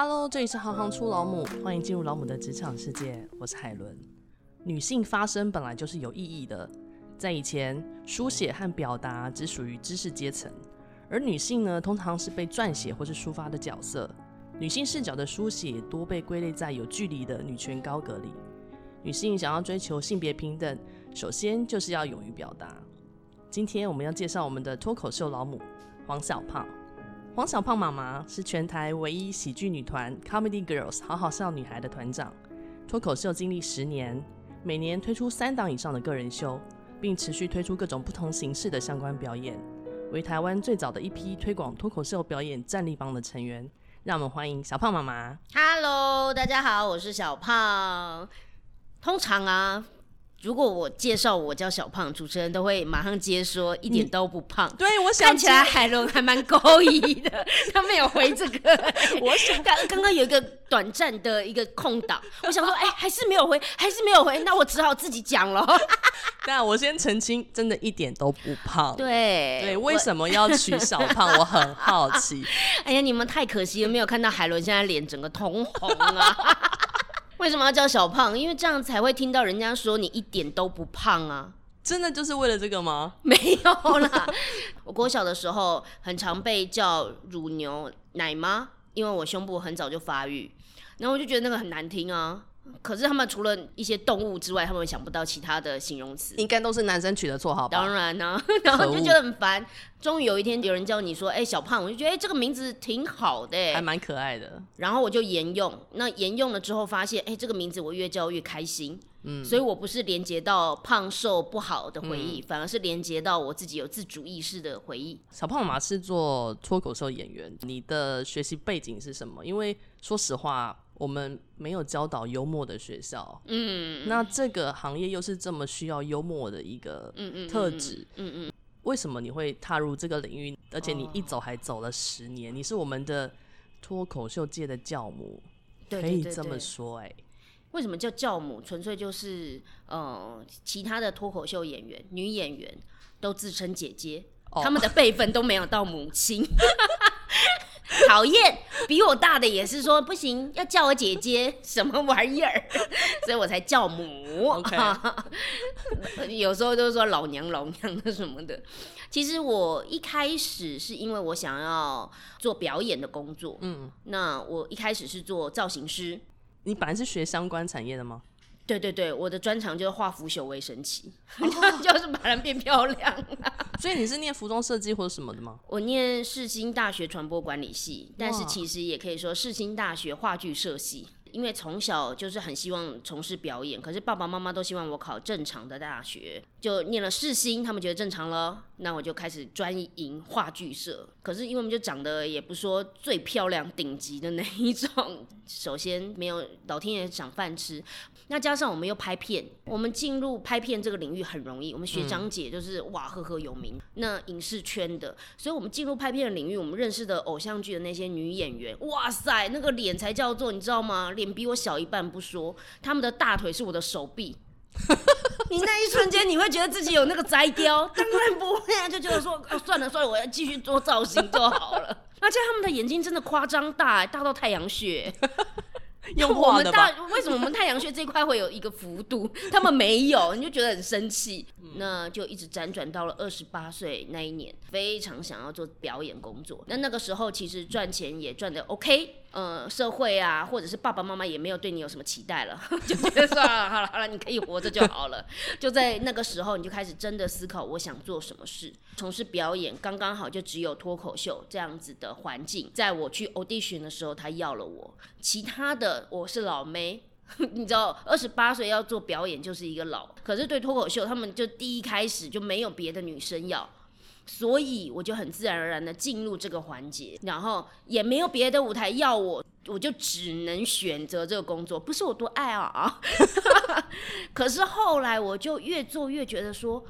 Hello，这里是行行出老母，欢迎进入老母的职场世界。我是海伦。女性发声本来就是有意义的，在以前，书写和表达只属于知识阶层，而女性呢，通常是被撰写或是抒发的角色。女性视角的书写多被归类在有距离的女权高阁里。女性想要追求性别平等，首先就是要勇于表达。今天我们要介绍我们的脱口秀老母黄小胖。黄小胖妈妈是全台唯一喜剧女团 Comedy Girls 好好笑女孩的团长，脱口秀经历十年，每年推出三档以上的个人秀，并持续推出各种不同形式的相关表演，为台湾最早的一批推广脱口秀表演战力帮的成员。让我们欢迎小胖妈妈。Hello，大家好，我是小胖。通常啊。如果我介绍我叫小胖，主持人都会马上接说一点都不胖。对，我想看起来海伦还蛮勾引的，他没有回这个。我想刚刚刚有一个短暂的一个空档，我想说，哎、欸，还是没有回，还是没有回，那我只好自己讲了。那我先澄清，真的一点都不胖。对对，为什么要取小胖？我，我很好奇。哎呀，你们太可惜了，没有看到海伦现在脸整个通红啊。为什么要叫小胖？因为这样才会听到人家说你一点都不胖啊！真的就是为了这个吗？没有啦，我国小的时候很常被叫乳牛奶妈，因为我胸部很早就发育，然后我就觉得那个很难听啊。可是他们除了一些动物之外，他们想不到其他的形容词。应该都是男生取的绰号吧？当然呢、啊，然后就觉得很烦。终于有一天有人叫你说：“哎、欸，小胖！”我就觉得哎、欸，这个名字挺好的，还蛮可爱的。然后我就沿用。那沿用了之后，发现哎、欸，这个名字我越叫越开心。嗯，所以我不是连接到胖瘦不好的回忆，嗯、反而是连接到我自己有自主意识的回忆。小胖妈妈是做脱口秀演员，你的学习背景是什么？因为说实话。我们没有教导幽默的学校，嗯，那这个行业又是这么需要幽默的一个特质，嗯嗯，嗯，嗯，为什么你会踏入这个领域？而且你一走还走了十年，哦、你是我们的脱口秀界的教母，可以这么说哎、欸。为什么叫教母？纯粹就是呃，其他的脱口秀演员、女演员都自称姐姐，哦、他们的辈分都没有到母亲。讨厌，比我大的也是说不行，要叫我姐姐，什么玩意儿？所以我才叫母。有时候都说老娘老娘的什么的。其实我一开始是因为我想要做表演的工作，嗯，那我一开始是做造型师。你本来是学相关产业的吗？对对对，我的专长就是化腐朽为神奇，就是把人变漂亮。所以你是念服装设计或者什么的吗？我念世新大学传播管理系，但是其实也可以说世新大学话剧社系。因为从小就是很希望从事表演，可是爸爸妈妈都希望我考正常的大学，就念了世新，他们觉得正常了，那我就开始专营话剧社。可是因为我们就长得也不说最漂亮、顶级的那一种，首先没有老天爷赏饭吃，那加上我们又拍片，我们进入拍片这个领域很容易，我们学长姐就是、嗯、哇赫赫有名，那影视圈的，所以我们进入拍片的领域，我们认识的偶像剧的那些女演员，哇塞，那个脸才叫做你知道吗？脸比我小一半不说，他们的大腿是我的手臂。你那一瞬间，你会觉得自己有那个摘雕？当然不会啊，就觉得说，哦，算了算了，我要继续做造型就好了。而且他们的眼睛真的夸张大，大到太阳穴。用 我们大为什么我们太阳穴这块会有一个幅度，他们没有，你就觉得很生气。那就一直辗转到了二十八岁那一年，非常想要做表演工作。那那个时候其实赚钱也赚得 OK，呃，社会啊，或者是爸爸妈妈也没有对你有什么期待了，就觉得算了，好了好了，你可以活着就好了。就在那个时候，你就开始真的思考我想做什么事。从事表演刚刚好就只有脱口秀这样子的环境，在我去 audition 的时候，他要了我，其他的我是老妹。你知道，二十八岁要做表演就是一个老，可是对脱口秀，他们就第一开始就没有别的女生要，所以我就很自然而然的进入这个环节，然后也没有别的舞台要我，我就只能选择这个工作，不是我多爱啊，可是后来我就越做越觉得说。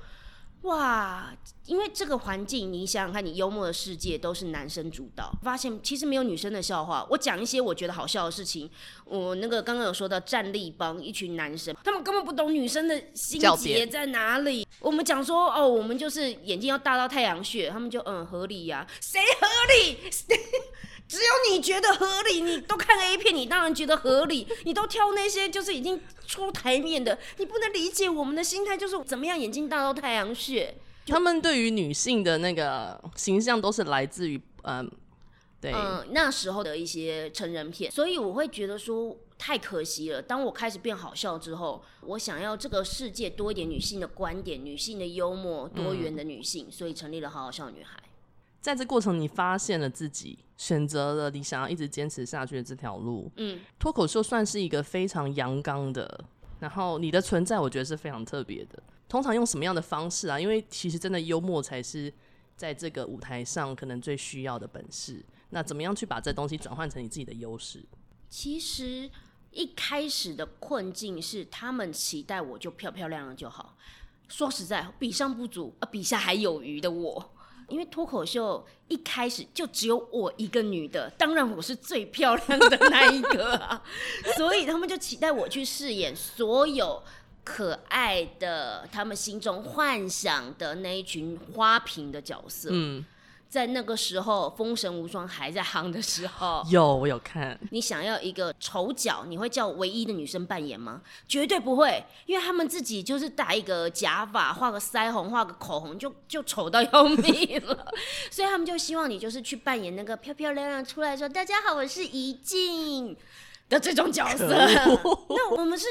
哇，因为这个环境，你想想看，你幽默的世界都是男生主导，发现其实没有女生的笑话。我讲一些我觉得好笑的事情，我那个刚刚有说到战力帮一群男生，他们根本不懂女生的心结在哪里。我们讲说哦，我们就是眼睛要大到太阳穴，他们就嗯合理呀、谁合理？只有你觉得合理，你都看 A 片，你当然觉得合理。你都挑那些就是已经出台面的，你不能理解我们的心态，就是怎么样眼睛大到太阳穴。他们对于女性的那个形象都是来自于嗯，对，嗯，那时候的一些成人片，所以我会觉得说太可惜了。当我开始变好笑之后，我想要这个世界多一点女性的观点，女性的幽默，多元的女性，嗯、所以成立了好好笑女孩。在这过程，你发现了自己，选择了你想要一直坚持下去的这条路。嗯，脱口秀算是一个非常阳刚的，然后你的存在，我觉得是非常特别的。通常用什么样的方式啊？因为其实真的幽默才是在这个舞台上可能最需要的本事。那怎么样去把这东西转换成你自己的优势？其实一开始的困境是，他们期待我就漂漂亮亮就好。说实在，比上不足，呃，比下还有余的我。因为脱口秀一开始就只有我一个女的，当然我是最漂亮的那一个啊，所以他们就期待我去饰演所有可爱的、他们心中幻想的那一群花瓶的角色。嗯。在那个时候，《封神无双》还在夯的时候，有我有看。你想要一个丑角，你会叫唯一的女生扮演吗？绝对不会，因为他们自己就是戴一个假发，画个腮红，画个口红，就就丑到要命了。所以他们就希望你就是去扮演那个漂漂亮亮出来说“大家好，我是怡静”的这种角色。那我们是。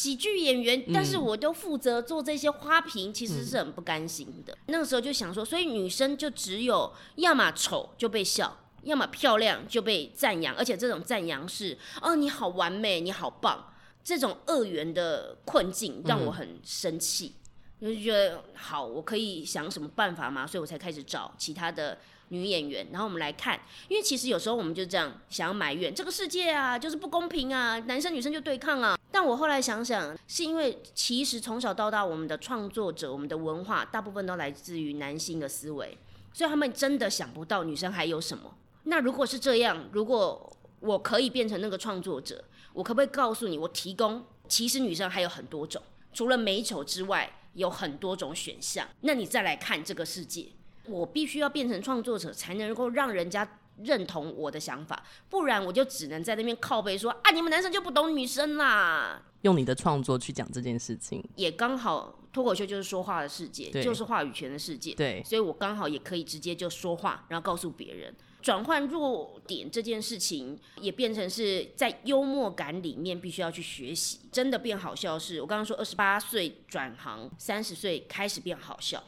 喜剧演员，但是我都负责做这些花瓶，其实是很不甘心的。嗯、那个时候就想说，所以女生就只有要么丑就被笑，要么漂亮就被赞扬，而且这种赞扬是哦，你好完美，你好棒，这种二元的困境让我很生气，嗯、就觉得好，我可以想什么办法吗？所以我才开始找其他的。女演员，然后我们来看，因为其实有时候我们就这样想要埋怨这个世界啊，就是不公平啊，男生女生就对抗啊。但我后来想想，是因为其实从小到大，我们的创作者、我们的文化，大部分都来自于男性的思维，所以他们真的想不到女生还有什么。那如果是这样，如果我可以变成那个创作者，我可不可以告诉你，我提供其实女生还有很多种，除了美丑之外，有很多种选项。那你再来看这个世界。我必须要变成创作者，才能够让人家认同我的想法，不然我就只能在那边靠背说啊，你们男生就不懂女生啦。用你的创作去讲这件事情，也刚好脱口秀就是说话的世界，就是话语权的世界。对，所以我刚好也可以直接就说话，然后告诉别人，转换弱点这件事情也变成是在幽默感里面必须要去学习。真的变好笑是，我刚刚说二十八岁转行，三十岁开始变好笑。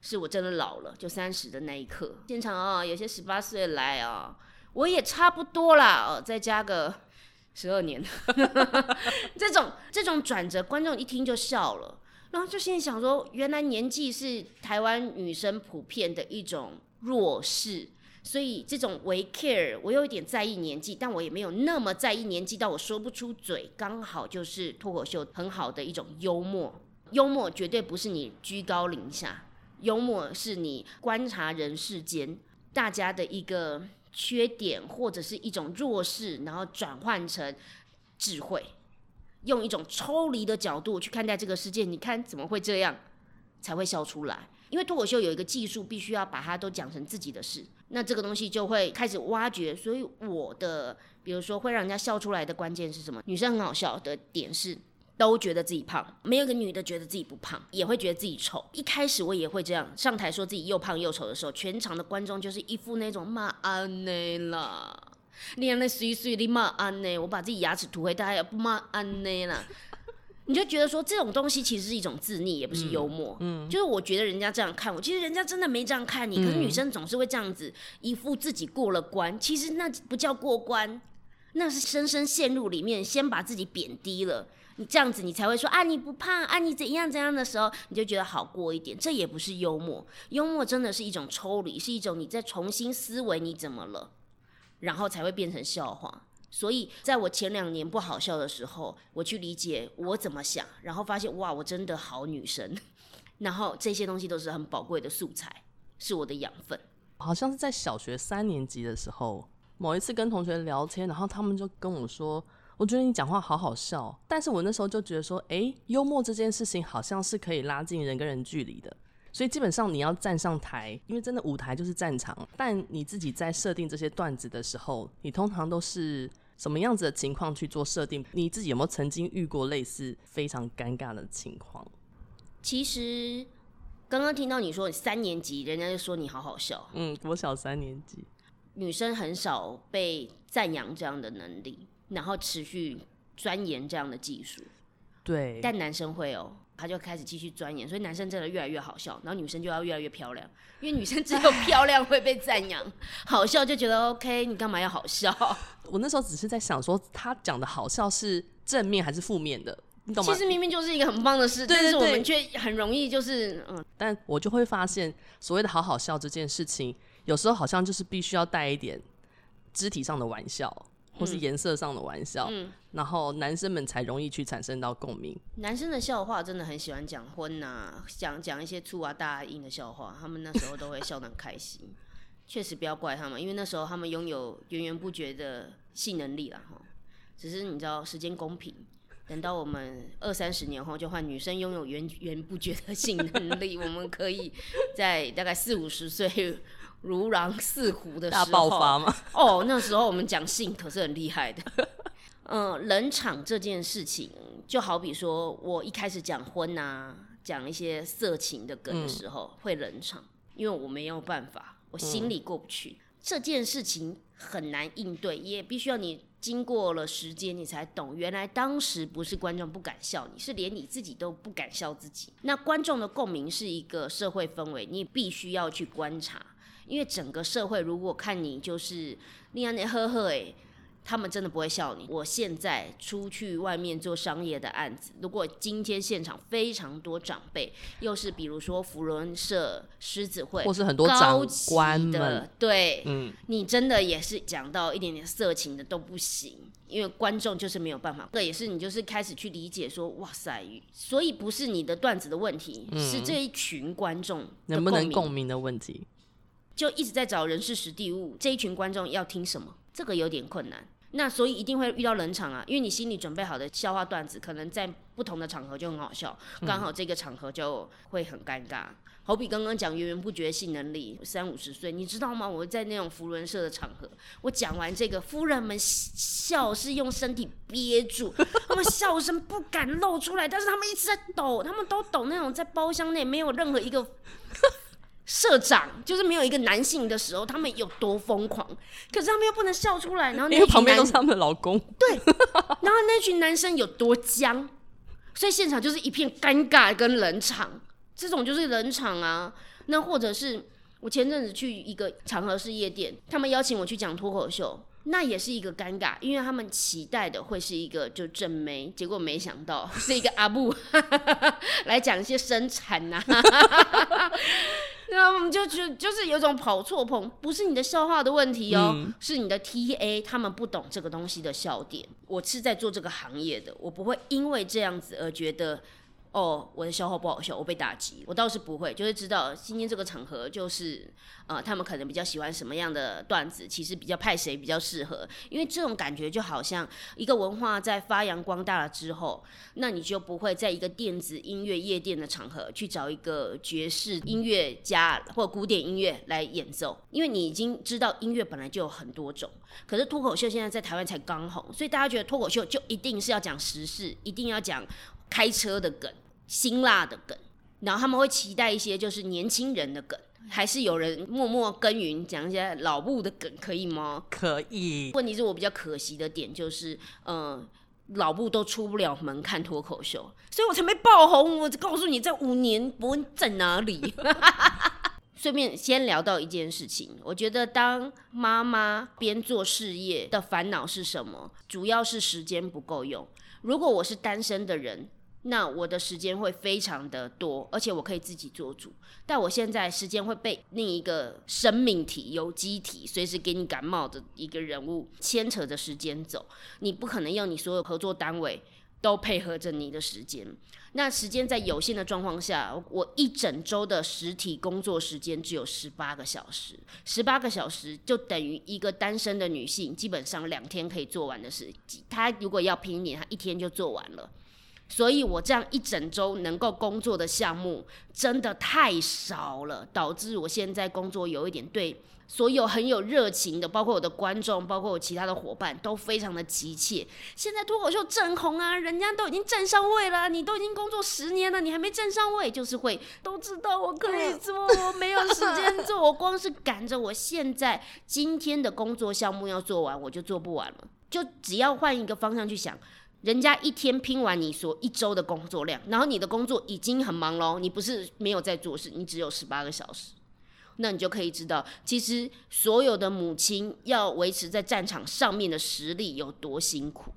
是我真的老了，就三十的那一刻。现场啊，有些十八岁来啊，我也差不多啦，哦，再加个十二年，这种这种转折，观众一听就笑了，然后就心里想说，原来年纪是台湾女生普遍的一种弱势，所以这种为 care，我有一点在意年纪，但我也没有那么在意年纪到我说不出嘴，刚好就是脱口秀很好的一种幽默，幽默绝对不是你居高临下。幽默是你观察人世间大家的一个缺点或者是一种弱势，然后转换成智慧，用一种抽离的角度去看待这个世界。你看怎么会这样，才会笑出来？因为脱口秀有一个技术，必须要把它都讲成自己的事，那这个东西就会开始挖掘。所以我的，比如说会让人家笑出来的关键是什么？女生很好笑的点是。都觉得自己胖，没有一个女的觉得自己不胖，也会觉得自己丑。一开始我也会这样，上台说自己又胖又丑的时候，全场的观众就是一副那种骂安内啦，你那碎碎的骂安内，我把自己牙齿涂黑，大家也不骂安内啦。你就觉得说这种东西其实是一种自逆，也不是幽默。嗯，嗯就是我觉得人家这样看我，其实人家真的没这样看你。可是女生总是会这样子，一副自己过了关，其实那不叫过关，那是深深陷入里面，先把自己贬低了。你这样子，你才会说啊，你不胖啊，你怎样怎样的时候，你就觉得好过一点。这也不是幽默，幽默真的是一种抽离，是一种你在重新思维你怎么了，然后才会变成笑话。所以在我前两年不好笑的时候，我去理解我怎么想，然后发现哇，我真的好女生。然后这些东西都是很宝贵的素材，是我的养分。好像是在小学三年级的时候，某一次跟同学聊天，然后他们就跟我说。我觉得你讲话好好笑，但是我那时候就觉得说，诶，幽默这件事情好像是可以拉近人跟人距离的，所以基本上你要站上台，因为真的舞台就是战场，但你自己在设定这些段子的时候，你通常都是什么样子的情况去做设定？你自己有没有曾经遇过类似非常尴尬的情况？其实刚刚听到你说你三年级，人家就说你好好笑。嗯，我小三年级，女生很少被赞扬这样的能力，然后持续钻研这样的技术。对，但男生会哦。他就开始继续钻研，所以男生真的越来越好笑，然后女生就要越来越漂亮，因为女生只有漂亮会被赞扬，好笑就觉得 OK，你干嘛要好笑？我那时候只是在想说，他讲的好笑是正面还是负面的，你懂吗？其实明明就是一个很棒的事，但是我们却很容易就是嗯，但我就会发现，所谓的好好笑这件事情，有时候好像就是必须要带一点肢体上的玩笑。或是颜色上的玩笑，嗯，然后男生们才容易去产生到共鸣。男生的笑话真的很喜欢讲荤呐，讲讲一些粗啊大啊硬的笑话，他们那时候都会笑得很开心。确实不要怪他们，因为那时候他们拥有源源不绝的性能力啦哈。只是你知道时间公平，等到我们二三十年后，就换女生拥有源源不绝的性能力，我们可以在大概四五十岁。如狼似虎的时候，大爆发吗？哦，那时候我们讲性可是很厉害的。嗯、呃，冷场这件事情，就好比说我一开始讲婚啊，讲一些色情的梗的时候、嗯、会冷场，因为我没有办法，我心里过不去。嗯、这件事情很难应对，也必须要你经过了时间，你才懂，原来当时不是观众不敢笑你，是连你自己都不敢笑自己。那观众的共鸣是一个社会氛围，你必须要去观察。因为整个社会如果看你就是那样那呵呵诶，他们真的不会笑你。我现在出去外面做商业的案子，如果今天现场非常多长辈，又是比如说福伦社、狮子会，或是很多长官的，对，嗯，你真的也是讲到一点点色情的都不行，因为观众就是没有办法。这也是你就是开始去理解说，哇塞，所以不是你的段子的问题，嗯、是这一群观众能不能共鸣的问题。就一直在找人事实地物，这一群观众要听什么？这个有点困难。那所以一定会遇到冷场啊，因为你心里准备好的笑话段子，可能在不同的场合就很好笑，刚好这个场合就会很尴尬。嗯、好比刚刚讲源源不绝性能力，三五十岁，你知道吗？我在那种福伦社的场合，我讲完这个，夫人们笑是用身体憋住，他们笑声不敢露出来，但是他们一直在抖，他们都抖那种在包厢内没有任何一个。社长就是没有一个男性的时候，他们有多疯狂？可是他们又不能笑出来，然后那因为旁边都是他们的老公。对，然后那群男生有多僵，所以现场就是一片尴尬跟冷场。这种就是冷场啊。那或者是我前阵子去一个场合是夜店，他们邀请我去讲脱口秀，那也是一个尴尬，因为他们期待的会是一个就正妹，结果没想到是一个阿布 来讲一些生产呐。那我们就就就是有种跑错棚，不是你的笑话的问题哦，嗯、是你的 TA 他们不懂这个东西的笑点。我是在做这个行业的，我不会因为这样子而觉得。哦，我的笑话不好笑，我被打击。我倒是不会，就是知道今天这个场合，就是呃，他们可能比较喜欢什么样的段子，其实比较派谁比较适合。因为这种感觉就好像一个文化在发扬光大了之后，那你就不会在一个电子音乐夜店的场合去找一个爵士音乐家或古典音乐来演奏，因为你已经知道音乐本来就有很多种。可是脱口秀现在在台湾才刚红，所以大家觉得脱口秀就一定是要讲时事，一定要讲。开车的梗、辛辣的梗，然后他们会期待一些就是年轻人的梗，还是有人默默耕耘讲一些老布的梗，可以吗？可以。问题是我比较可惜的点就是，嗯、呃，老布都出不了门看脱口秀，所以我才没爆红。我告诉你，这五年伯恩在哪里？顺便先聊到一件事情，我觉得当妈妈边做事业的烦恼是什么？主要是时间不够用。如果我是单身的人。那我的时间会非常的多，而且我可以自己做主。但我现在时间会被另一个生命体、有机体，随时给你感冒的一个人物牵扯着时间走。你不可能用你所有合作单位都配合着你的时间。那时间在有限的状况下，我一整周的实体工作时间只有十八个小时。十八个小时就等于一个单身的女性基本上两天可以做完的事。她如果要拼一点，她一天就做完了。所以我这样一整周能够工作的项目真的太少了，导致我现在工作有一点对所有很有热情的，包括我的观众，包括我其他的伙伴，都非常的急切。现在脱口秀正红啊，人家都已经站上位了，你都已经工作十年了，你还没站上位，就是会都知道我可以做，我没有时间做，我光是赶着我现在今天的工作项目要做完，我就做不完了。就只要换一个方向去想，人家一天拼完你所一周的工作量，然后你的工作已经很忙喽，你不是没有在做事，你只有十八个小时。那你就可以知道，其实所有的母亲要维持在战场上面的实力有多辛苦，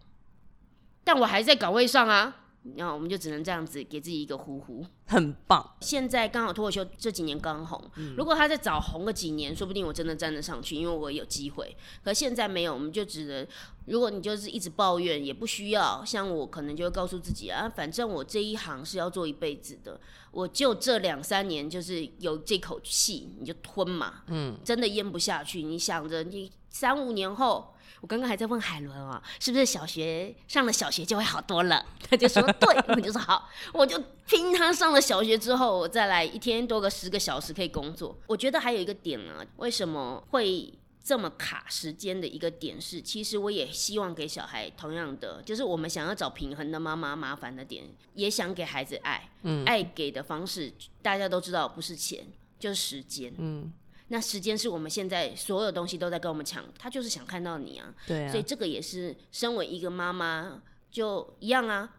但我还在岗位上啊。然后我们就只能这样子给自己一个呼呼，很棒。现在刚好脱口秀这几年刚红，嗯，如果他再早红个几年，说不定我真的站得上去，因为我有机会。可现在没有，我们就只能，如果你就是一直抱怨，也不需要。像我可能就会告诉自己啊，反正我这一行是要做一辈子的，我就这两三年就是有这口气，你就吞嘛。嗯，真的咽不下去，你想着你三五年后。我刚刚还在问海伦啊，是不是小学上了小学就会好多了？他就说对，我就说好，我就拼他上了小学之后，我再来一天多个十个小时可以工作。我觉得还有一个点啊，为什么会这么卡时间的一个点是，其实我也希望给小孩同样的，就是我们想要找平衡的妈妈麻烦的点，也想给孩子爱，嗯，爱给的方式大家都知道不是钱就是时间，嗯。那时间是我们现在所有东西都在跟我们抢，他就是想看到你啊。对啊。所以这个也是身为一个妈妈就一样啊。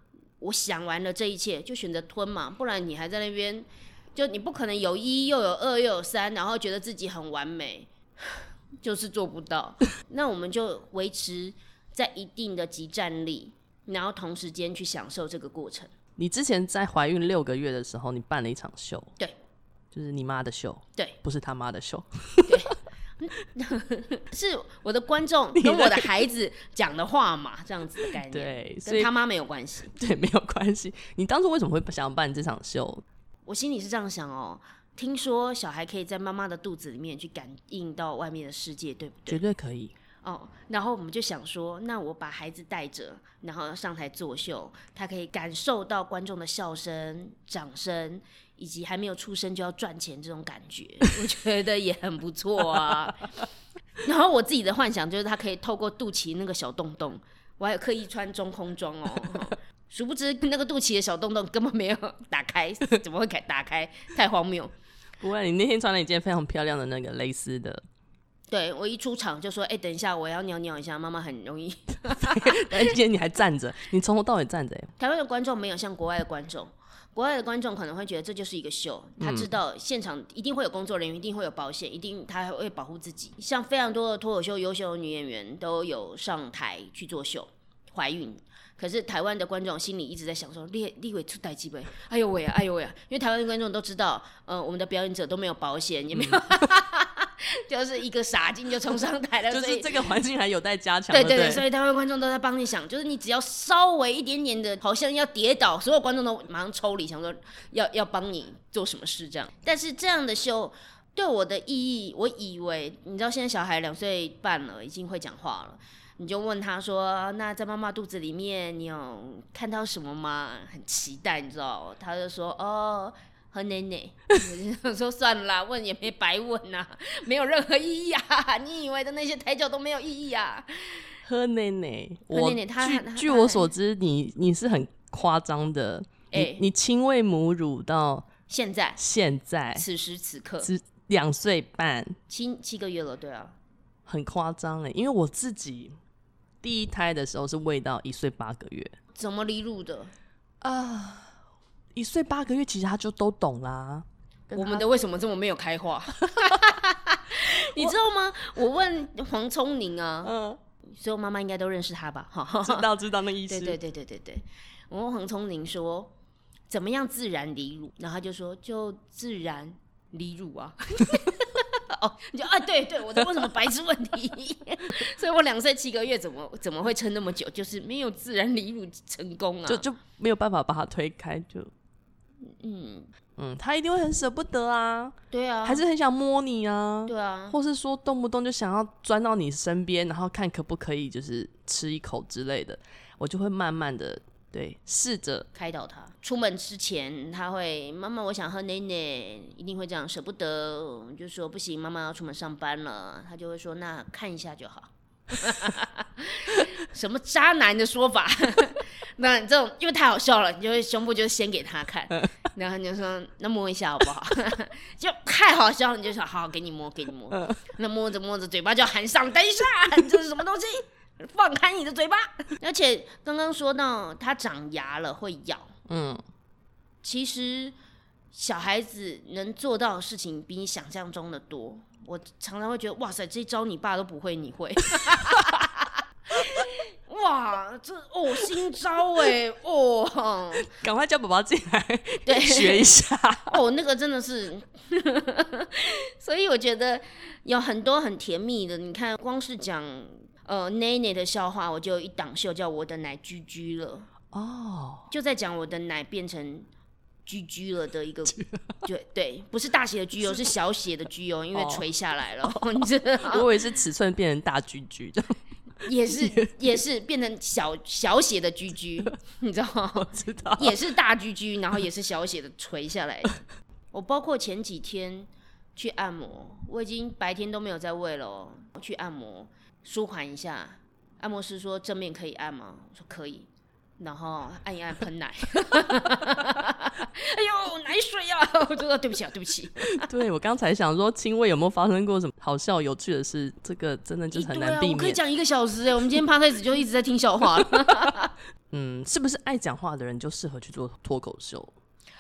我想完了这一切，就选择吞嘛，不然你还在那边，就你不可能有一又有二又有三，然后觉得自己很完美，就是做不到。那我们就维持在一定的即战力，然后同时间去享受这个过程。你之前在怀孕六个月的时候，你办了一场秀。对。就是你妈的秀，对，不是他妈的秀，对，是我的观众跟我的孩子讲的话嘛，这样子的概念，对，跟他妈没有关系，对，没有关系。你当初为什么会想要办这场秀？我心里是这样想哦，听说小孩可以在妈妈的肚子里面去感应到外面的世界，对不对？绝对可以。哦，然后我们就想说，那我把孩子带着，然后上台作秀，他可以感受到观众的笑声、掌声。以及还没有出生就要赚钱这种感觉，我觉得也很不错啊。然后我自己的幻想就是他可以透过肚脐那个小洞洞，我还有刻意穿中空装哦，殊不知那个肚脐的小洞洞根本没有 打开，怎么会开打开？太荒谬！不会，你那天穿了一件非常漂亮的那个蕾丝的。对，我一出场就说：“哎、欸，等一下，我要尿尿一下。”妈妈很容易，而且你还站着，你从头到尾站着。台湾的观众没有像国外的观众。国外的观众可能会觉得这就是一个秀，他知道现场一定会有工作人员，一定会有保险，一定他还会保护自己。像非常多的脱口秀优秀的女演员都有上台去做秀，怀孕。可是台湾的观众心里一直在想说：立立委出台机呗？哎呦喂啊，哎呦喂啊！因为台湾的观众都知道，呃，我们的表演者都没有保险，也没有。嗯 就是一个傻劲就冲上台了，就是这个环境还有待加强。对对对，所以台湾观众都在帮你想，就是你只要稍微一点点的，好像要跌倒，所有观众都马上抽离，想说要要帮你做什么事这样。但是这样的秀对我的意义，我以为你知道，现在小孩两岁半了，已经会讲话了，你就问他说：“那在妈妈肚子里面，你有看到什么吗？”很期待，你知道？他就说：“哦。”喝奶奶，我就说算了啦，问也没白问呐、啊，没有任何意义啊！你以为的那些胎教都没有意义啊？喝奶奶，喝奶奶，他据据我所知，你你是很夸张的，哎、欸，你亲喂母乳到现在，现在。此时此刻，只两岁半，七七个月了，对啊，很夸张哎，因为我自己第一胎的时候是喂到一岁八个月，怎么离乳的？啊？Uh, 一岁八个月，其实他就都懂啦。我们的为什么这么没有开化？你知道吗？我问黄聪宁啊，嗯，所有妈妈应该都认识他吧？哈，知道知道那意思。对对对对对对，我问黄聪宁说，怎么样自然离乳？然后他就说，就自然离乳啊。哦，你就啊，对对，我在问什么白痴问题？所以我两岁七个月怎么怎么会撑那么久？就是没有自然离乳成功啊，就就没有办法把它推开就。嗯嗯，他一定会很舍不得啊，对啊，还是很想摸你啊，对啊，或是说动不动就想要钻到你身边，然后看可不可以就是吃一口之类的，我就会慢慢的对，试着开导他。出门之前，他会妈妈，我想喝奶奶，一定会这样舍不得，就说不行，妈妈要出门上班了。他就会说那看一下就好。什么渣男的说法？那这种因为太好笑了，你就会胸部就先给他看，然后你就说那摸一下好不好？就太好笑了，你就说好，给你摸，给你摸。那摸着摸着，嘴巴就含上，等一下，这是什么东西？放开你的嘴巴！而且刚刚说到他长牙了会咬，嗯，其实小孩子能做到的事情比你想象中的多。我常常会觉得，哇塞，这招你爸都不会，你会？哇，这哦新招哎哦，赶快叫宝宝进来，对，学一下哦，那个真的是，所以我觉得有很多很甜蜜的。你看，光是讲。呃，奶奶的笑话，我就有一档秀叫我的奶居居了哦，oh. 就在讲我的奶变成居居了的一个，对对，不是大写的居哦，是小写的居哦，因为垂下来了，oh. 你知道？我以为是尺寸变成大居居，也是也是变成小小写的居居，你知道吗？我知道，也是大居居，然后也是小写的垂下来。我包括前几天去按摩，我已经白天都没有在喂了哦，去按摩。舒缓一下，按摩师说正面可以按吗？我说可以，然后按一按喷奶，哎呦奶水呀、啊！我说对不起啊，对不起。对，我刚才想说亲喂有没有发生过什么好笑有趣的事？这个真的就是很难避免。啊、我可以讲一个小时哎，我们今天 podcast 就一直在听笑话。嗯，是不是爱讲话的人就适合去做脱口秀？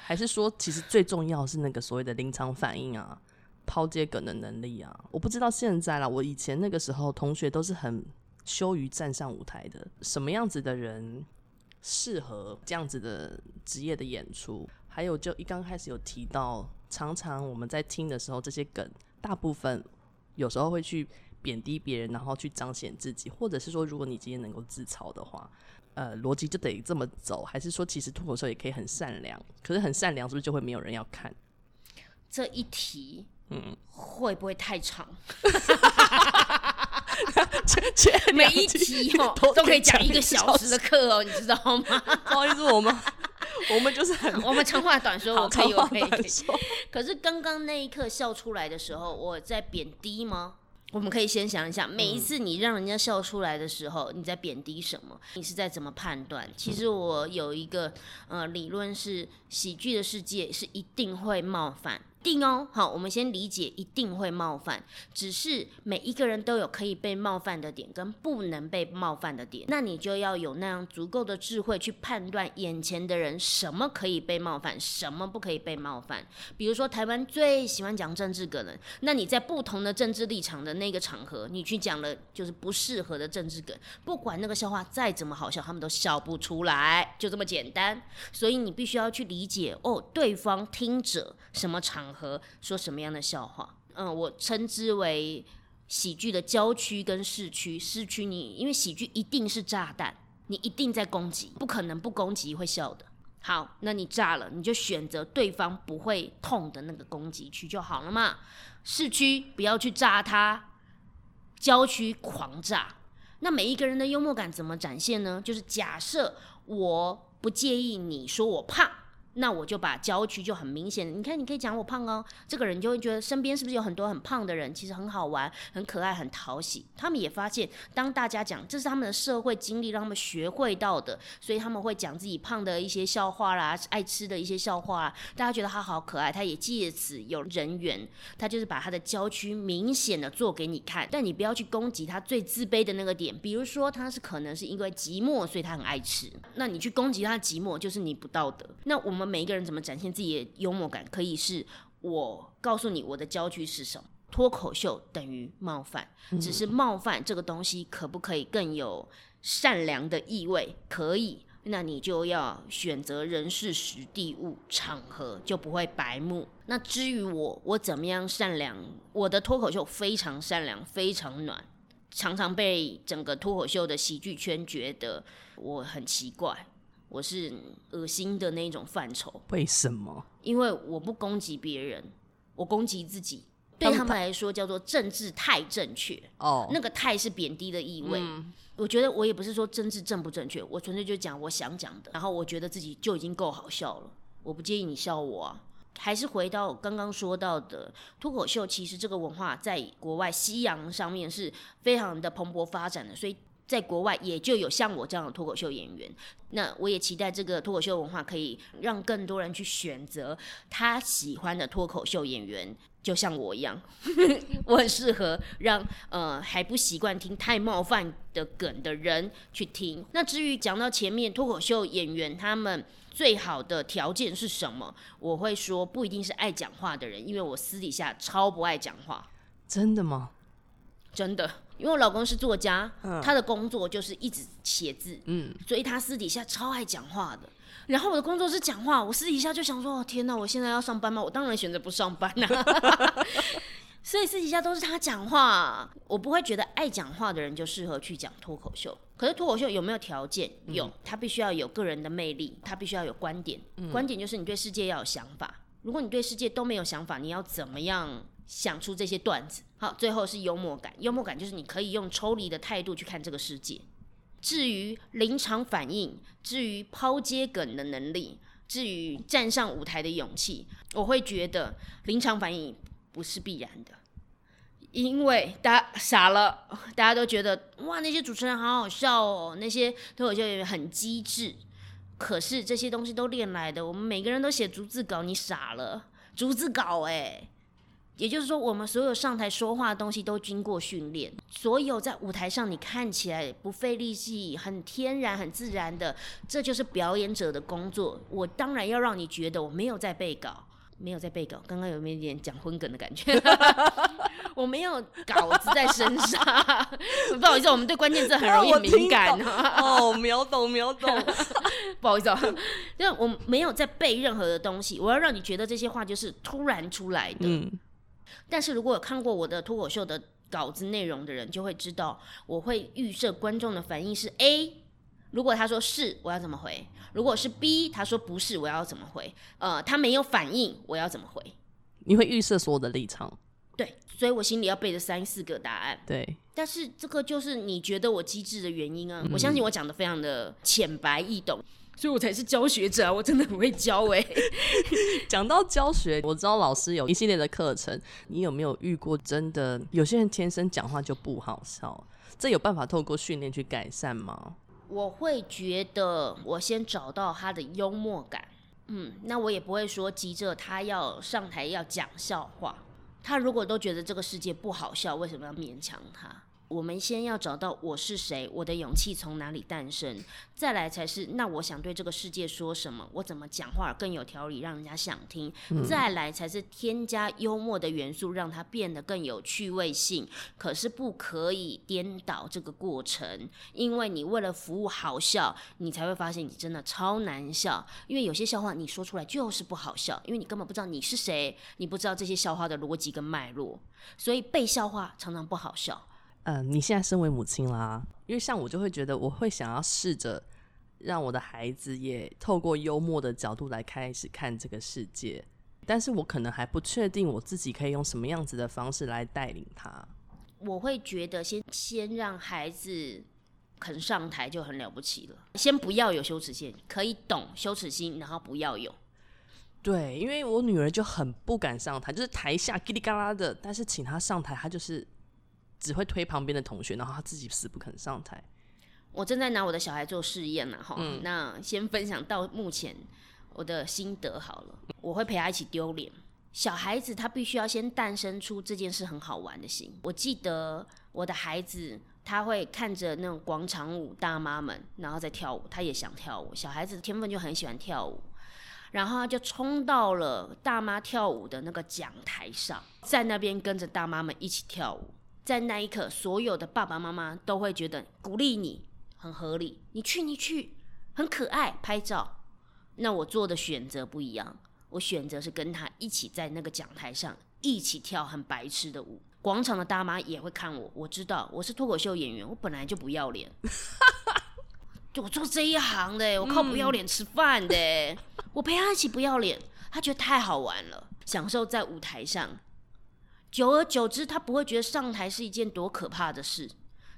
还是说其实最重要是那个所谓的临场反应啊？抛接梗的能力啊，我不知道现在啦。我以前那个时候，同学都是很羞于站上舞台的。什么样子的人适合这样子的职业的演出？还有，就一刚开始有提到，常常我们在听的时候，这些梗大部分有时候会去贬低别人，然后去彰显自己，或者是说，如果你今天能够自嘲的话，呃，逻辑就得这么走，还是说，其实脱口秀也可以很善良？可是很善良，是不是就会没有人要看？这一题。嗯，会不会太长？每一集哦都，都可以讲一个小时的课哦，你知道吗？不好意思，我们 我们就是很我们长话短说，我可以，我可以。可是刚刚那一刻笑出来的时候，我在贬低吗？我们可以先想一下，每一次你让人家笑出来的时候，你在贬低什么？你是在怎么判断？其实我有一个呃理论是，喜剧的世界是一定会冒犯。定哦，好，我们先理解，一定会冒犯，只是每一个人都有可以被冒犯的点跟不能被冒犯的点，那你就要有那样足够的智慧去判断眼前的人什么可以被冒犯，什么不可以被冒犯。比如说台湾最喜欢讲政治梗了，那你在不同的政治立场的那个场合，你去讲了就是不适合的政治梗，不管那个笑话再怎么好笑，他们都笑不出来，就这么简单。所以你必须要去理解哦，对方听者什么场和说什么样的笑话？嗯，我称之为喜剧的郊区跟市区。市区你因为喜剧一定是炸弹，你一定在攻击，不可能不攻击会笑的。好，那你炸了，你就选择对方不会痛的那个攻击区就好了嘛。市区不要去炸它，郊区狂炸。那每一个人的幽默感怎么展现呢？就是假设我不介意你说我胖。那我就把郊区就很明显，你看，你可以讲我胖哦，这个人就会觉得身边是不是有很多很胖的人，其实很好玩、很可爱、很讨喜。他们也发现，当大家讲，这是他们的社会经历，让他们学会到的，所以他们会讲自己胖的一些笑话啦，爱吃的一些笑话啦，大家觉得他好可爱，他也借此有人缘。他就是把他的郊区明显的做给你看，但你不要去攻击他最自卑的那个点，比如说他是可能是因为寂寞，所以他很爱吃，那你去攻击他的寂寞，就是你不道德。那我们。我们每一个人怎么展现自己的幽默感？可以是我告诉你我的焦距是什么？脱口秀等于冒犯，只是冒犯这个东西可不可以更有善良的意味？可以，那你就要选择人事时地物场合，就不会白目。那至于我，我怎么样善良？我的脱口秀非常善良，非常暖，常常被整个脱口秀的喜剧圈觉得我很奇怪。我是恶心的那一种范畴。为什么？因为我不攻击别人，我攻击自己。对他们来说叫做政治太正确哦，那个太是贬低的意味。嗯、我觉得我也不是说政治正不正确，我纯粹就讲我想讲的，然后我觉得自己就已经够好笑了，我不介意你笑我啊。还是回到刚刚说到的脱口秀，其实这个文化在国外西洋上面是非常的蓬勃发展的，所以在国外也就有像我这样的脱口秀演员。那我也期待这个脱口秀文化可以让更多人去选择他喜欢的脱口秀演员，就像我一样，我很适合让呃还不习惯听太冒犯的梗的人去听。那至于讲到前面脱口秀演员他们。最好的条件是什么？我会说不一定是爱讲话的人，因为我私底下超不爱讲话。真的吗？真的，因为我老公是作家，嗯、他的工作就是一直写字，嗯，所以他私底下超爱讲话的。然后我的工作是讲话，我私底下就想说：天哪，我现在要上班吗？我当然选择不上班啊。所以私底下都是他讲话，我不会觉得爱讲话的人就适合去讲脱口秀。可是脱口秀有没有条件？有，他必须要有个人的魅力，他必须要有观点。嗯、观点就是你对世界要有想法。如果你对世界都没有想法，你要怎么样想出这些段子？好，最后是幽默感。幽默感就是你可以用抽离的态度去看这个世界。至于临场反应，至于抛接梗的能力，至于站上舞台的勇气，我会觉得临场反应。不是必然的，因为大家傻了，大家都觉得哇，那些主持人好好笑哦，那些脱口秀演员很机智。可是这些东西都练来的，我们每个人都写逐字稿，你傻了？逐字稿哎，也就是说，我们所有上台说话的东西都经过训练，所有在舞台上你看起来不费力气、很天然、很自然的，这就是表演者的工作。我当然要让你觉得我没有在背稿。没有在背稿，刚刚有没有一点讲荤梗的感觉？我没有稿子在身上，不好意思，我们对关键字很容易敏感。哦，秒懂秒懂，不好意思啊，因为我没有在背任何的东西，我要让你觉得这些话就是突然出来的。嗯，但是如果有看过我的脱口秀的稿子内容的人，就会知道我会预设观众的反应是 A。如果他说是，我要怎么回？如果是 B，他说不是，我要怎么回？呃，他没有反应，我要怎么回？你会预设所有的立场。对，所以我心里要背着三四个答案。对，但是这个就是你觉得我机智的原因啊！嗯、我相信我讲的非常的浅白易懂，所以我才是教学者啊！我真的很会教哎、欸。讲到教学，我知道老师有一系列的课程，你有没有遇过真的有些人天生讲话就不好笑？这有办法透过训练去改善吗？我会觉得，我先找到他的幽默感，嗯，那我也不会说急着他要上台要讲笑话。他如果都觉得这个世界不好笑，为什么要勉强他？我们先要找到我是谁，我的勇气从哪里诞生，再来才是那我想对这个世界说什么，我怎么讲话更有条理，让人家想听，嗯、再来才是添加幽默的元素，让它变得更有趣味性。可是不可以颠倒这个过程，因为你为了服务好笑，你才会发现你真的超难笑，因为有些笑话你说出来就是不好笑，因为你根本不知道你是谁，你不知道这些笑话的逻辑跟脉络，所以被笑话常常不好笑。嗯、呃，你现在身为母亲啦，因为像我就会觉得，我会想要试着让我的孩子也透过幽默的角度来开始看这个世界，但是我可能还不确定我自己可以用什么样子的方式来带领他。我会觉得先先让孩子肯上台就很了不起了，先不要有羞耻心，可以懂羞耻心，然后不要有。对，因为我女儿就很不敢上台，就是台下叽里嘎啦的，但是请她上台，她就是。只会推旁边的同学，然后他自己死不肯上台。我正在拿我的小孩做试验呢，哈。那先分享到目前我的心得好了。我会陪他一起丢脸。小孩子他必须要先诞生出这件事很好玩的心。我记得我的孩子他会看着那种广场舞大妈们，然后在跳舞，他也想跳舞。小孩子的天分就很喜欢跳舞，然后他就冲到了大妈跳舞的那个讲台上，在那边跟着大妈们一起跳舞。在那一刻，所有的爸爸妈妈都会觉得鼓励你很合理，你去你去，很可爱，拍照。那我做的选择不一样，我选择是跟他一起在那个讲台上一起跳很白痴的舞。广场的大妈也会看我，我知道我是脱口秀演员，我本来就不要脸，就我做这一行的，我靠不要脸吃饭的，我陪他一起不要脸，他觉得太好玩了，享受在舞台上。久而久之，他不会觉得上台是一件多可怕的事。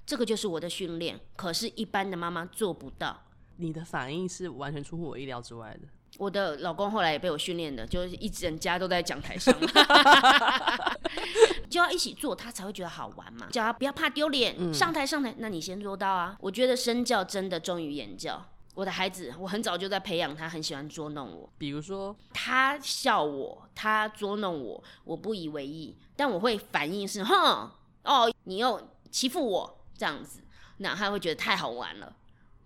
这个就是我的训练，可是，一般的妈妈做不到。你的反应是完全出乎我意料之外的。我的老公后来也被我训练的，就是一整家都在讲台上，就要一起做，他才会觉得好玩嘛。叫他不要怕丢脸，嗯、上台上台，那你先做到啊。我觉得身教真的重于言教。我的孩子，我很早就在培养他，很喜欢捉弄我。比如说，他笑我，他捉弄我，我不以为意，但我会反应是，哼，哦，你又欺负我这样子，那他会觉得太好玩了。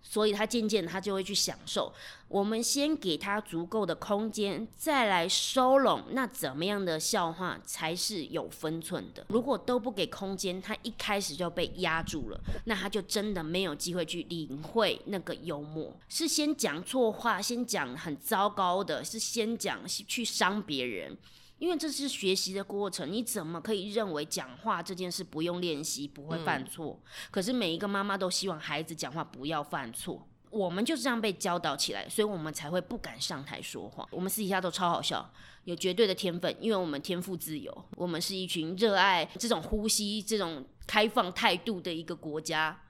所以他渐渐他就会去享受。我们先给他足够的空间，再来收拢。那怎么样的笑话才是有分寸的？如果都不给空间，他一开始就被压住了，那他就真的没有机会去领会那个幽默。是先讲错话，先讲很糟糕的，是先讲去伤别人。因为这是学习的过程，你怎么可以认为讲话这件事不用练习不会犯错？嗯。可是每一个妈妈都希望孩子讲话不要犯错，我们就是这样被教导起来，所以我们才会不敢上台说话。我们私底下都超好笑，有绝对的天分，因为我们天赋自由，我们是一群热爱这种呼吸、这种开放态度的一个国家，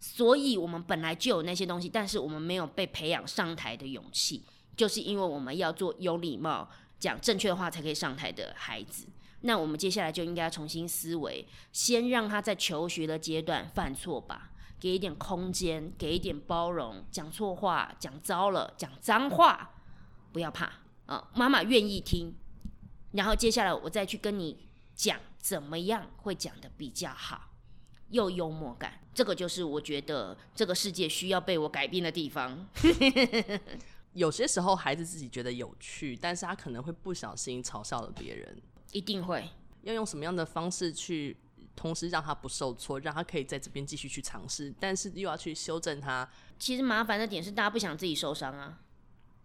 所以我们本来就有那些东西，但是我们没有被培养上台的勇气，就是因为我们要做有礼貌。讲正确的话才可以上台的孩子，那我们接下来就应该要重新思维，先让他在求学的阶段犯错吧，给一点空间，给一点包容，讲错话，讲糟了，讲脏话，不要怕啊，妈妈愿意听。然后接下来我再去跟你讲怎么样会讲得比较好，又幽默感，这个就是我觉得这个世界需要被我改变的地方。有些时候，孩子自己觉得有趣，但是他可能会不小心嘲笑了别人。一定会要用什么样的方式去，同时让他不受挫，让他可以在这边继续去尝试，但是又要去修正他。其实麻烦的点是，大家不想自己受伤啊，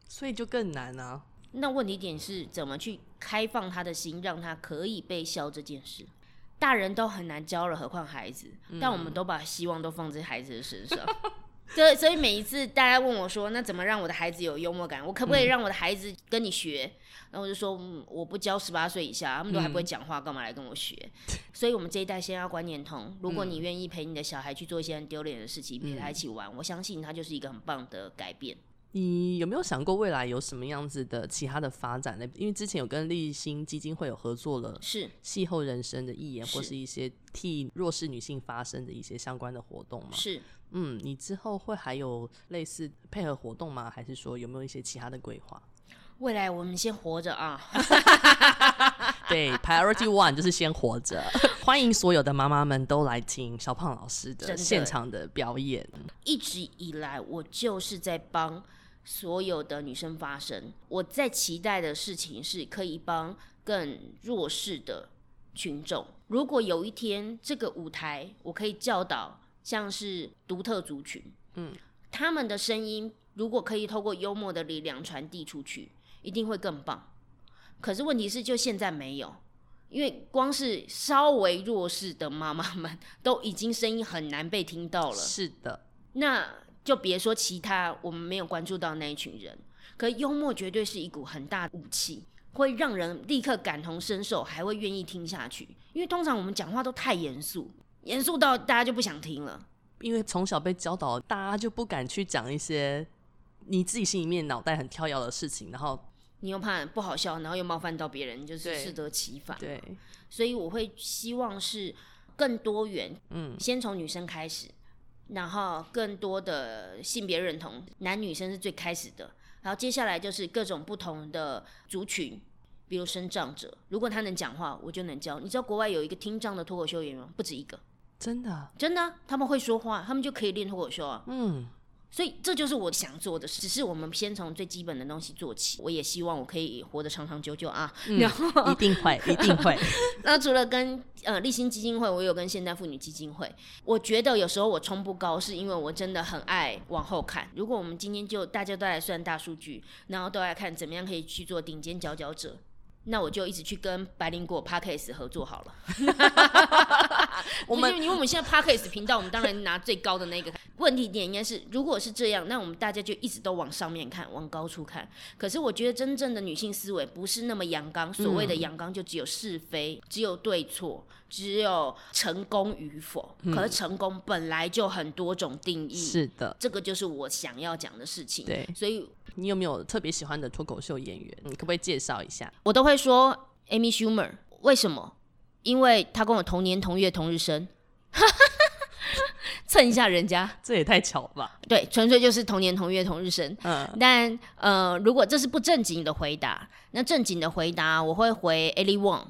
所以就更难啊。那问题点是怎么去开放他的心，让他可以被笑这件事？大人都很难教了，何况孩子？嗯。但我们都把希望都放在孩子的身上。对，所以每一次大家问我说：“那怎么让我的孩子有幽默感？我可不可以让我的孩子跟你学？”嗯、然后我就说：“嗯，我不教十八岁以下，他们都还不会讲话，干嘛来跟我学？”嗯、所以，我们这一代先要观念通。如果你愿意陪你的小孩去做一些很丢脸的事情，陪他一起玩，我相信他就是一个很棒的改变。你有没有想过未来有什么样子的其他的发展呢？因为之前有跟立新基金会有合作了，是气候人生的义言，或是一些替弱势女性发声的一些相关的活动吗？是，嗯，你之后会还有类似配合活动吗？还是说有没有一些其他的规划？未来我们先活着啊！对，Priority One 就是先活着。欢迎所有的妈妈们都来听小胖老师的现场的表演。一直以来，我就是在帮。所有的女生发声，我在期待的事情是可以帮更弱势的群众。如果有一天这个舞台，我可以教导像是独特族群，嗯，他们的声音如果可以透过幽默的力量传递出去，一定会更棒。可是问题是，就现在没有，因为光是稍微弱势的妈妈们 都已经声音很难被听到了。是的，那。就别说其他，我们没有关注到那一群人。可幽默绝对是一股很大的武器，会让人立刻感同身受，还会愿意听下去。因为通常我们讲话都太严肃，严肃到大家就不想听了。因为从小被教导，大家就不敢去讲一些你自己心里面脑袋很跳跃的事情，然后你又怕不好笑，然后又冒犯到别人，就是适得其反。对，所以我会希望是更多元，嗯，先从女生开始。然后更多的性别认同，男女生是最开始的。然后接下来就是各种不同的族群，比如生障者，如果他能讲话，我就能教。你知道国外有一个听障的脱口秀演员，不止一个，真的，真的，他们会说话，他们就可以练脱口秀啊。嗯。所以这就是我想做的事，只是我们先从最基本的东西做起。我也希望我可以活得长长久久啊，嗯、然后一定会，一定会。那除了跟呃立新基金会，我有跟现代妇女基金会。我觉得有时候我冲不高，是因为我真的很爱往后看。如果我们今天就大家都来算大数据，然后都来看怎么样可以去做顶尖佼佼者。那我就一直去跟白灵果 Podcast 合作好了，我们因为我们现在 Podcast 频道，我们当然拿最高的那个。问题点应该是，如果是这样，那我们大家就一直都往上面看，往高处看。可是我觉得真正的女性思维不是那么阳刚，所谓的阳刚就只有是非，嗯、只有对错，只有成功与否。嗯、可是成功本来就很多种定义。是的，这个就是我想要讲的事情。对，所以你有没有特别喜欢的脱口秀演员？你可不可以介绍一下？我都会说 Amy Schumer，为什么？因为她跟我同年同月同日生。蹭一下人家，这也太巧了吧？对，纯粹就是同年同月同日生。嗯，但呃，如果这是不正经的回答，那正经的回答我会回 Ellie Wong，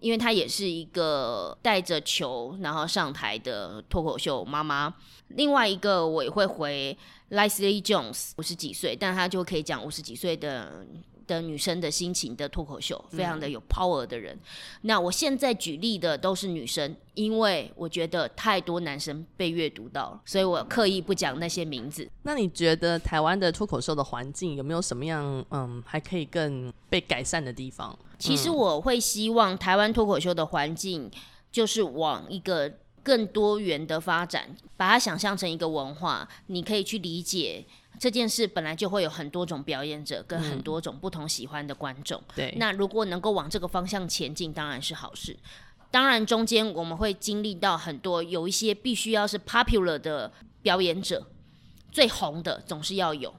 因为她也是一个带着球然后上台的脱口秀妈妈。另外一个我也会回 Leslie Jones，五十几岁，但她就可以讲五十几岁的。的女生的心情的脱口秀，非常的有 power 的人。嗯、那我现在举例的都是女生，因为我觉得太多男生被阅读到了，所以我刻意不讲那些名字。那你觉得台湾的脱口秀的环境有没有什么样嗯还可以更被改善的地方？其实我会希望台湾脱口秀的环境就是往一个更多元的发展，把它想象成一个文化，你可以去理解。这件事本来就会有很多种表演者跟很多种不同喜欢的观众。嗯、对，那如果能够往这个方向前进，当然是好事。当然中间我们会经历到很多，有一些必须要是 popular 的表演者，最红的总是要有。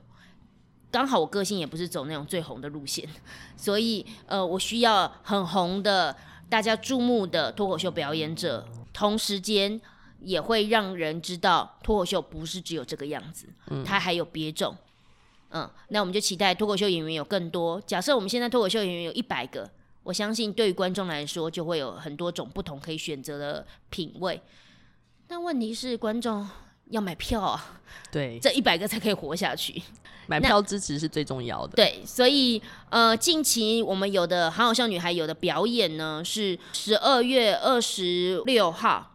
刚好我个性也不是走那种最红的路线，所以呃，我需要很红的、大家注目的脱口秀表演者，同时间。也会让人知道脱口秀不是只有这个样子，嗯，它还有别种，嗯，那我们就期待脱口秀演员有更多。假设我们现在脱口秀演员有一百个，我相信对于观众来说就会有很多种不同可以选择的品味。但问题是观众要买票啊，对，这一百个才可以活下去。买票支持是最重要的。对，所以呃，近期我们有的好好笑女孩有的表演呢是十二月二十六号。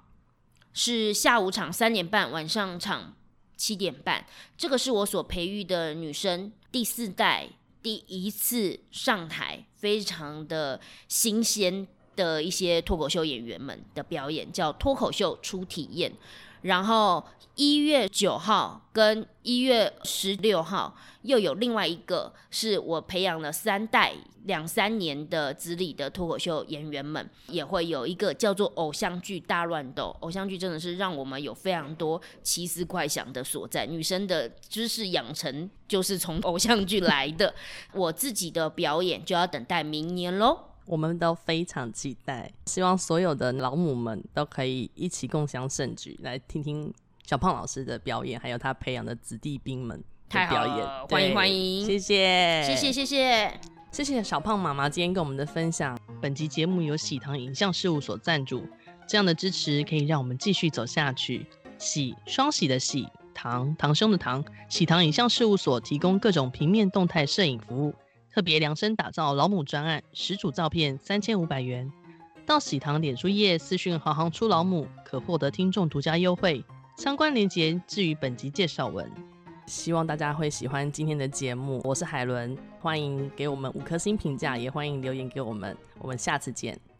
是下午场三点半，晚上场七点半。这个是我所培育的女生第四代第一次上台，非常的新鲜的一些脱口秀演员们的表演，叫脱口秀初体验。然后一月九号跟一月十六号又有另外一个，是我培养了三代两三年的资历的脱口秀演员们，也会有一个叫做偶像剧大乱斗。偶像剧真的是让我们有非常多奇思怪想的所在。女生的知识养成就是从偶像剧来的。我自己的表演就要等待明年喽。我们都非常期待，希望所有的老母们都可以一起共享盛举，来听听小胖老师的表演，还有他培养的子弟兵们的表演。欢迎欢迎，谢谢谢谢谢谢谢谢小胖妈妈今天跟我们的分享。本集节目由喜糖影像事务所赞助，这样的支持可以让我们继续走下去。喜双喜的喜，堂堂兄的堂，喜糖影像事务所提供各种平面动态摄影服务。特别量身打造老母专案，十组照片三千五百元。到喜糖脸书页私讯“行行出老母”，可获得听众独家优惠。相关链接置于本集介绍文。希望大家会喜欢今天的节目。我是海伦，欢迎给我们五颗星评价，也欢迎留言给我们。我们下次见。